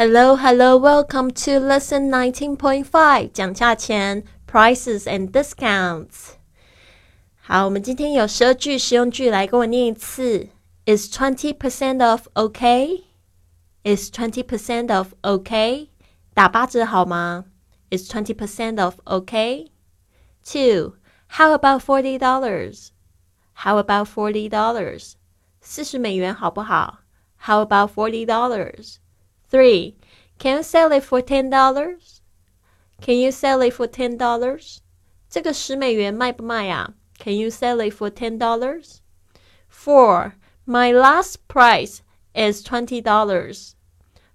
Hello, hello, welcome to lesson 19.5讲价钱 prices and discounts. 好，我们今天有十二句实用句来跟我念一次。Is twenty percent off okay? Is twenty percent off okay? 打八折好吗？Is twenty percent off okay? Two. How about forty dollars? How about forty dollars? 四十美元好不好？How about forty dollars? Three, can you sell it for ten dollars? Can you sell it for ten dollars? 这个十美元卖不卖呀？Can you sell it for ten dollars? Four, my last price is twenty dollars.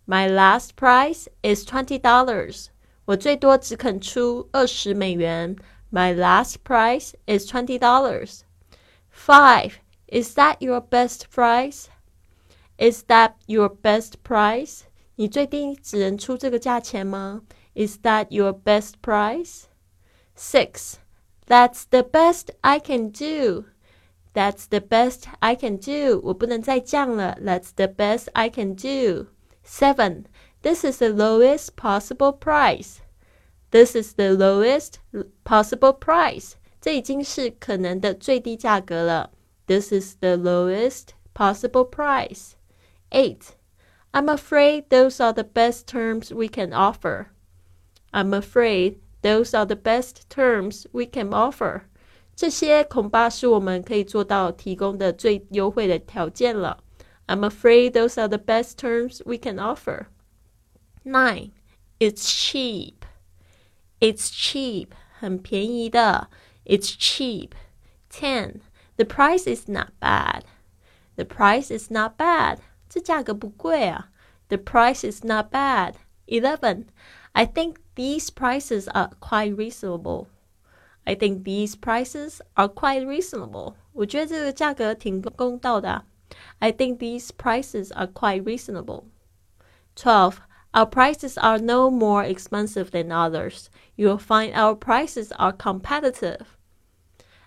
My last price is twenty dollars. 我最多只肯出二十美元。My last price is twenty dollars. Five, is that your best price? Is that your best price? 你最低只能出这个价钱吗？Is that your best price? Six. That's the best I can do. That's the best I can do. 我不能再降了。That's the best I can do. Seven. This is the lowest possible price. This is the lowest possible price. 这已经是可能的最低价格了。This is the lowest possible price. Eight. I'm afraid those are the best terms we can offer. I'm afraid those are the best terms we can offer. 这些恐怕是我们可以做到提供的最优惠的条件了。I'm afraid those are the best terms we can offer. Nine, it's cheap. It's cheap. 很便宜的。It's cheap. Ten, the price is not bad. The price is not bad. 这价格不贵啊。The price is not bad. Eleven. I think these prices are quite reasonable. I think these prices are quite reasonable. 我觉得这个价格挺公道的、啊。I think these prices are quite reasonable. Twelve. Our prices are no more expensive than others. You will find our prices are competitive.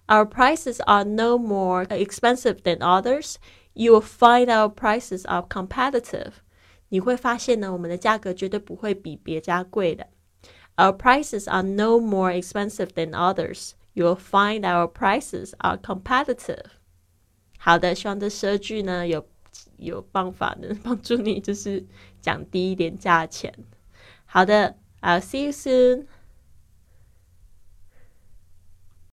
Our prices are no more expensive than others you will find our prices are competitive. 你会发现呢，我们的价格绝对不会比别家贵的。Our prices are no more expensive than others. You will find our prices are competitive. 好的，希望这十二句呢有有办法能帮助你，就是降低一点价钱。好的，I'll see you soon.